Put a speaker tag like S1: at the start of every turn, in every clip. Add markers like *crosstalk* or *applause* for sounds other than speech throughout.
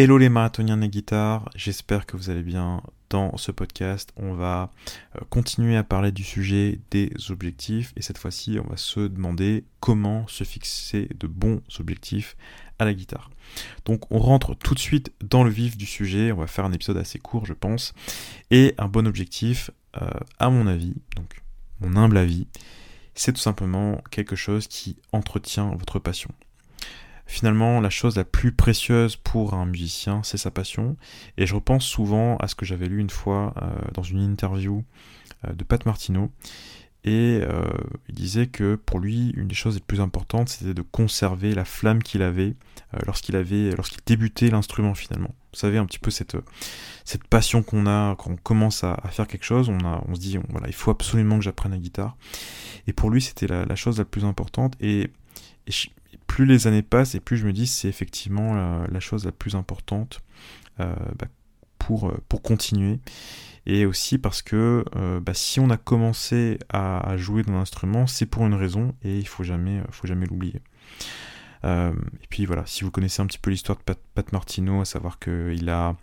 S1: Hello les marathoniens de guitare, j'espère que vous allez bien. Dans ce podcast, on va euh, continuer à parler du sujet des objectifs et cette fois-ci, on va se demander comment se fixer de bons objectifs à la guitare. Donc on rentre tout de suite dans le vif du sujet, on va faire un épisode assez court je pense. Et un bon objectif, euh, à mon avis, donc mon humble avis, c'est tout simplement quelque chose qui entretient votre passion. Finalement, la chose la plus précieuse pour un musicien, c'est sa passion. Et je repense souvent à ce que j'avais lu une fois euh, dans une interview euh, de Pat Martino. Et euh, il disait que pour lui, une des choses les plus importantes, c'était de conserver la flamme qu'il avait lorsqu'il avait, débutait l'instrument finalement. Vous savez, un petit peu cette, cette passion qu'on a quand on commence à, faire quelque chose, on, a, on se dit, voilà, il faut absolument que j'apprenne la guitare. Et pour lui, c'était la, chose la plus importante. Et, et, plus les années passent et plus je me dis c'est effectivement la, chose la plus importante euh, bah, pour, euh, pour continuer. Et aussi parce que euh, bah, si on a commencé à, jouer dans instrument, c'est pour une raison et il faut jamais, faut jamais l'oublier. et puis voilà, si vous connaissez un petit peu l'histoire de Pat, Martino, à savoir qu'il a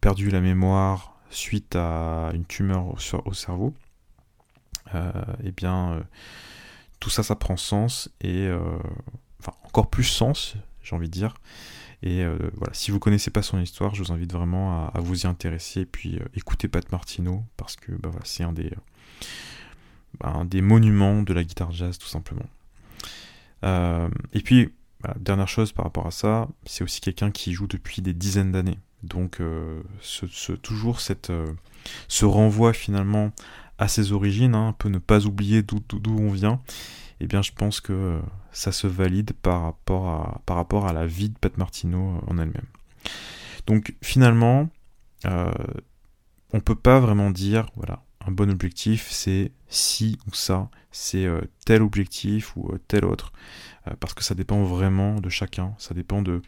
S1: perdu la mémoire suite à une tumeur au, au cerveau, eh bien tout ça, ça prend sens et euh, encore plus sens, j'ai envie de dire. Et euh, voilà, si vous connaissez pas son histoire, je vous invite vraiment à, vous y intéresser et puis euh, écouter Pat Martino parce que bah, voilà, c'est un des bah, monuments de la guitare jazz tout simplement. et puis dernière chose par rapport à ça, c'est aussi quelqu'un qui joue depuis des dizaines d'années. Donc ce, toujours cette, ce renvoi finalement à ses origines, hein, un peu ne pas oublier d'où on vient, eh bien je pense que ça se valide par rapport à, par rapport à la vie de Pat Martino euh, en elle-même. Donc finalement, euh, on peut pas vraiment dire, voilà, un bon objectif, c'est ci ou ça, c'est euh, tel objectif ou tel autre, parce que ça dépend vraiment de chacun, ça dépend de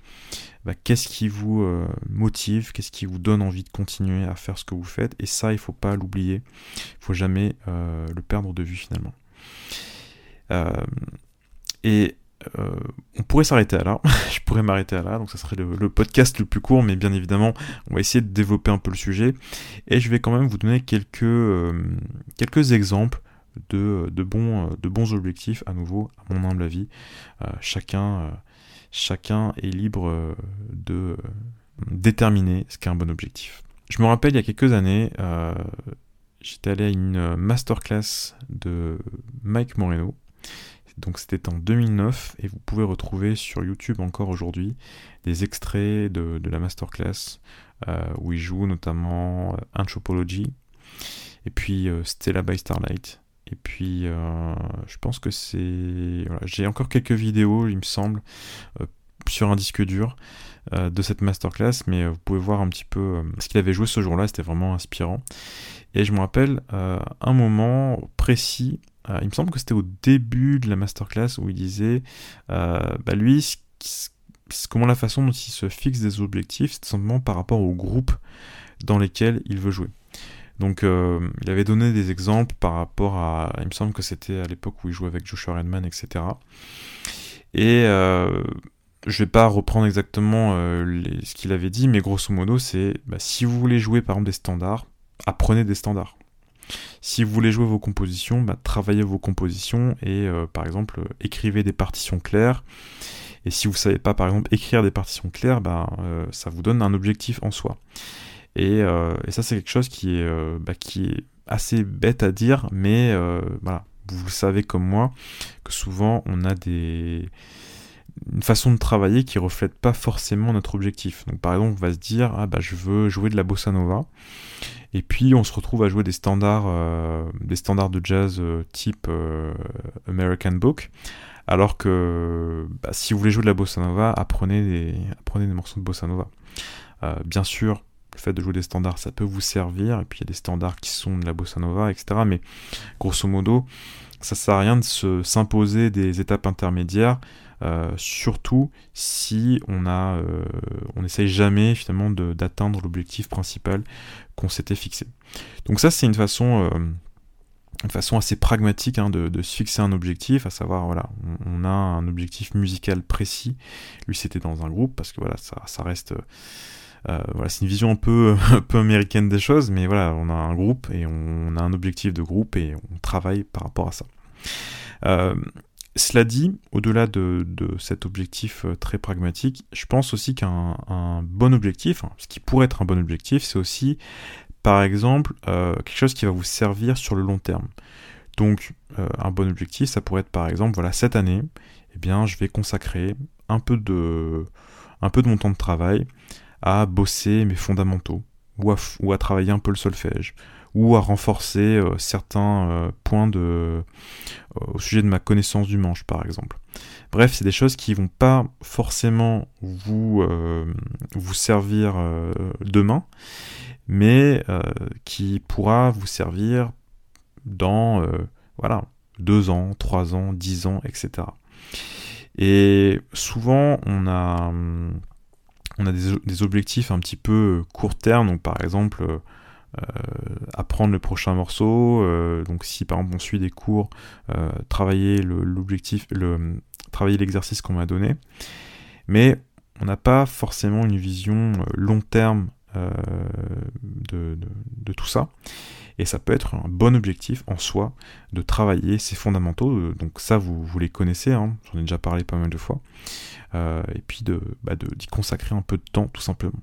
S1: bah, qu'est-ce qui vous motive, qu'est-ce qui vous donne envie de continuer à faire ce que vous faites, et ça, il faut pas l'oublier, il faut jamais le perdre de vue finalement. et euh, on pourrait s'arrêter à là, *laughs* je pourrais m'arrêter à là, donc ça serait le, podcast le plus court, mais bien évidemment, on va essayer de développer un peu le sujet, et je vais quand même vous donner quelques, euh, quelques exemples de, de, bons, de objectifs, à nouveau, à mon humble avis. Euh, chacun, chacun est libre de déterminer ce qu'est un bon objectif. Je me rappelle, il y a quelques années, j'étais allé à une masterclass de Mike Moreno, donc c'était en 2009 et vous pouvez retrouver sur YouTube encore aujourd'hui des extraits de, la masterclass euh, où il joue notamment euh, Anthropology et puis euh, Stella by Starlight. Et puis je pense que c'est... J'ai encore quelques vidéos, il me semble, sur un disque dur de cette masterclass, mais vous pouvez voir un petit peu ce qu'il avait joué ce jour-là, c'était vraiment inspirant. Et je me rappelle un moment précis euh, il me semble que c'était au début de la masterclass où il disait, euh, bah lui, comment la façon dont il se fixe des objectifs, c'est simplement par rapport au groupe dans lesquels il veut jouer. Donc euh, il avait donné des exemples par rapport à, il me semble que c'était à l'époque où il jouait avec Joshua Redman, etc. Et euh, je vais pas reprendre exactement ce qu'il avait dit, mais grosso modo c'est, bah, si vous voulez jouer par exemple des standards, apprenez des standards. Si vous voulez jouer vos compositions, bah, travaillez vos compositions et euh, par exemple écrivez des partitions claires. Et si vous ne savez pas par exemple écrire des partitions claires, bah, euh, ça vous donne un objectif en soi. Et, euh, ça c'est quelque chose qui est, bah, qui est assez bête à dire, mais voilà, vous savez comme moi, que souvent on a des une façon de travailler qui reflète pas forcément notre objectif. Donc par exemple, on va se dire ah bah je veux jouer de la bossa nova et puis on se retrouve à jouer des standards euh, des standards de jazz euh, type euh, American Book alors que bah, si vous voulez jouer de la bossa nova, apprenez des apprenez des morceaux de bossa nova. bien sûr, le fait de jouer des standards, ça peut vous servir, et puis il y a des standards qui sont de la bossa nova, etc. Mais grosso modo, ça sert à rien de s'imposer des étapes intermédiaires euh, surtout si on a, euh, on n'essaye jamais finalement d'atteindre l'objectif principal qu'on s'était fixé. Donc ça c'est une façon, euh, une façon assez pragmatique hein, de, se fixer un objectif, à savoir, voilà, on, a un objectif musical précis. Lui, c'était dans un groupe, parce que voilà, ça reste. Euh, voilà, c'est une vision un peu, *laughs* un peu américaine des choses, mais voilà, on a un groupe et on a un objectif de groupe et on travaille par rapport à ça. Euh, cela dit, au-delà de, cet objectif euh, très pragmatique, je pense aussi qu'un bon objectif, hein, ce qui pourrait être un bon objectif, c'est aussi, par exemple, quelque chose qui va vous servir sur le long terme. Donc, un bon objectif, ça pourrait être, par exemple, voilà, cette année, eh bien, je vais consacrer un peu de, un peu de mon temps de travail à bosser mes fondamentaux, ou à travailler un peu le solfège, ou à renforcer euh, certains euh, points de, euh, au sujet de ma connaissance du manche, par exemple. Bref, c'est des choses qui vont pas forcément vous, vous servir demain, mais qui pourra vous servir dans voilà, deux ans, trois ans, dix ans, etc. Et souvent, on a, on a des, objectifs un petit peu court terme, donc par exemple, euh, apprendre le prochain morceau. Euh, donc si par exemple on suit des cours, euh, travailler l'objectif, le, travailler l'exercice qu'on m'a donné. Mais on n'a pas forcément une vision long terme de, tout ça. Et ça peut être un bon objectif en soi de travailler ces fondamentaux. Donc ça, vous, vous les connaissez, hein, j'en ai déjà parlé pas mal de fois. et puis bah, d'y de, consacrer un peu de temps, tout simplement.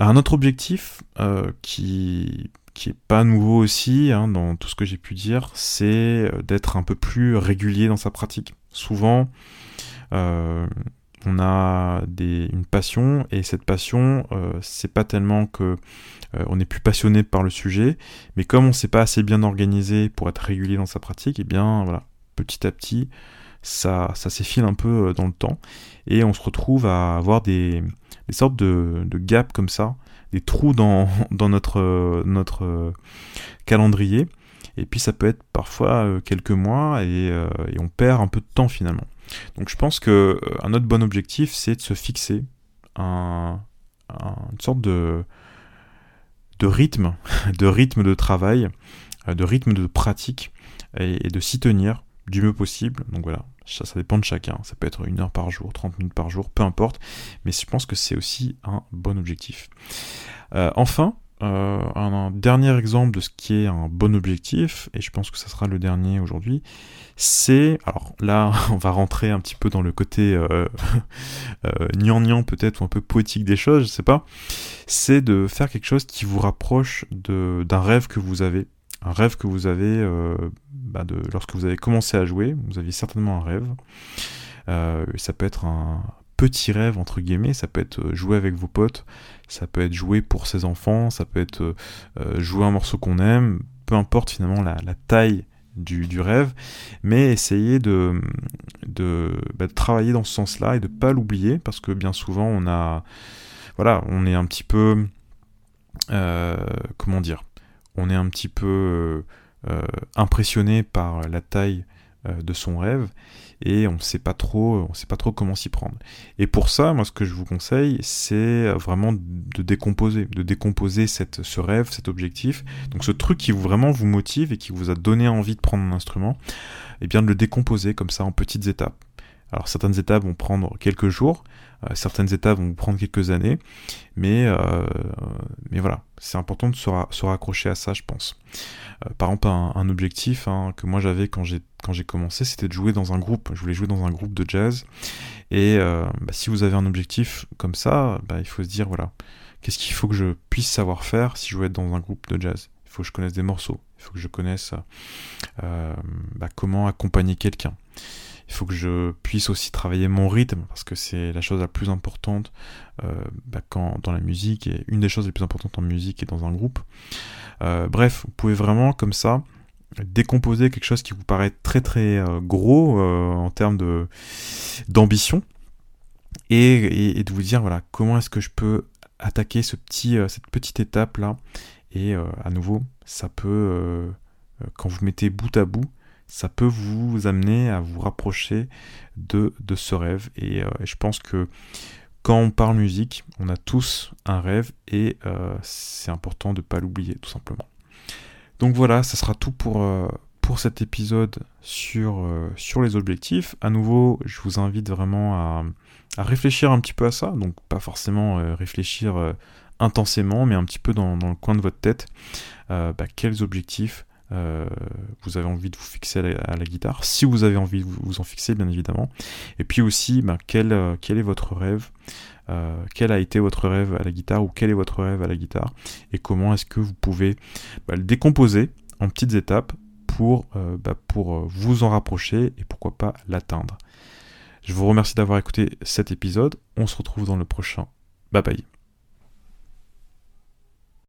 S1: Un autre objectif euh, qui qui est pas nouveau aussi hein, dans tout ce que j'ai pu dire, c'est euh, d'être un peu plus régulier dans sa pratique. Souvent, euh, on a une passion et cette passion, c'est pas tellement que on est plus passionné par le sujet, mais comme on s'est pas assez bien organisé pour être régulier dans sa pratique, et eh bien voilà, petit à petit, ça, s'effile un peu dans le temps et on se retrouve à avoir des, sortes de, gaps comme ça, des trous dans, *laughs* notre, notre calendrier. Et puis ça peut être parfois euh, quelques mois euh, et, on perd un peu de temps finalement. Donc je pense que euh, un autre bon objectif, c'est de se fixer un, une sorte de, rythme, *laughs* de rythme de travail, de rythme de pratique et, et de s'y tenir du mieux possible. Donc voilà, ça, dépend de chacun. Ça peut être une heure par jour, 30 minutes par jour, peu importe. Mais je pense que c'est aussi un bon objectif. Euh, enfin, euh, un, dernier exemple de ce qui est un bon objectif, et je pense que ça sera le dernier aujourd'hui, c'est, alors là *laughs* on va rentrer un petit peu dans le côté euh, *laughs* euh peut-être, ou un peu poétique des choses, je sais pas, c'est de faire quelque chose qui vous rapproche d'un rêve que vous avez, un rêve que vous avez euh, bah lorsque vous avez commencé à jouer, vous aviez certainement un rêve. Euh, ça peut être un petit rêve entre guillemets, ça peut être euh, jouer avec vos potes, ça peut être jouer pour ses enfants, ça peut être jouer un morceau qu'on aime, peu importe finalement la, taille du, rêve, mais essayer bah, de travailler dans ce sens-là et de pas l'oublier parce que bien souvent on a, voilà, on est un petit peu, comment dire, on est un petit peu euh, euh, impressionné par la taille euh, de son rêve et on sait pas trop on sait pas trop comment s'y prendre. Et pour ça moi ce que je vous conseille c'est vraiment de décomposer de décomposer ce rêve cet objectif. Donc ce truc qui vraiment vous motive et qui vous a donné envie de prendre un instrument et eh bien de le décomposer comme ça en petites étapes alors certaines étapes vont prendre quelques jours, euh, certaines étapes vont prendre quelques années, mais, euh, mais voilà, c'est important de se, raccrocher à ça, je pense. Euh, par exemple, un, objectif hein, que moi j'avais quand j'ai commencé, c'était de jouer dans un groupe. Je voulais jouer dans un groupe de jazz. Et bah, si vous avez un objectif comme ça, bah, il faut se dire voilà, qu'est-ce qu'il faut que je puisse savoir faire si je veux être dans un groupe de jazz? Il faut que je connaisse des morceaux. Il faut que je connaisse bah, comment accompagner quelqu'un il faut que je puisse aussi travailler mon rythme parce que c'est la chose la plus importante euh, bah, quand, dans la musique et une des choses les plus importantes en musique et dans un groupe. Euh, bref, vous pouvez vraiment comme ça décomposer quelque chose qui vous paraît très très euh, gros en termes d'ambition et, et, de vous dire voilà comment est-ce que je peux attaquer ce petit cette petite étape là et à nouveau ça peut quand vous mettez bout à bout ça peut vous amener à vous rapprocher de, ce rêve. Et, euh, je pense que quand on parle musique, on a tous un rêve et euh, c'est important de ne pas l'oublier tout simplement. Donc voilà, ça sera tout pour, pour cet épisode sur, sur les objectifs. À nouveau, je vous invite vraiment à, à réfléchir un petit peu à ça. Donc pas forcément réfléchir intensément, mais un petit peu dans, le coin de votre tête, bah, quels objectifs euh, vous avez envie de vous fixer à la, guitare, si vous avez envie de vous, en fixer, bien évidemment. Et puis aussi, ben, quel, euh, quel, est votre rêve euh, Quel a été votre rêve à la guitare ou quel est votre rêve à la guitare Et comment est-ce que vous pouvez ben, le décomposer en petites étapes pour, ben, pour vous en rapprocher et pourquoi pas l'atteindre. Je vous remercie d'avoir écouté cet épisode. On se retrouve dans le prochain. Bye bye.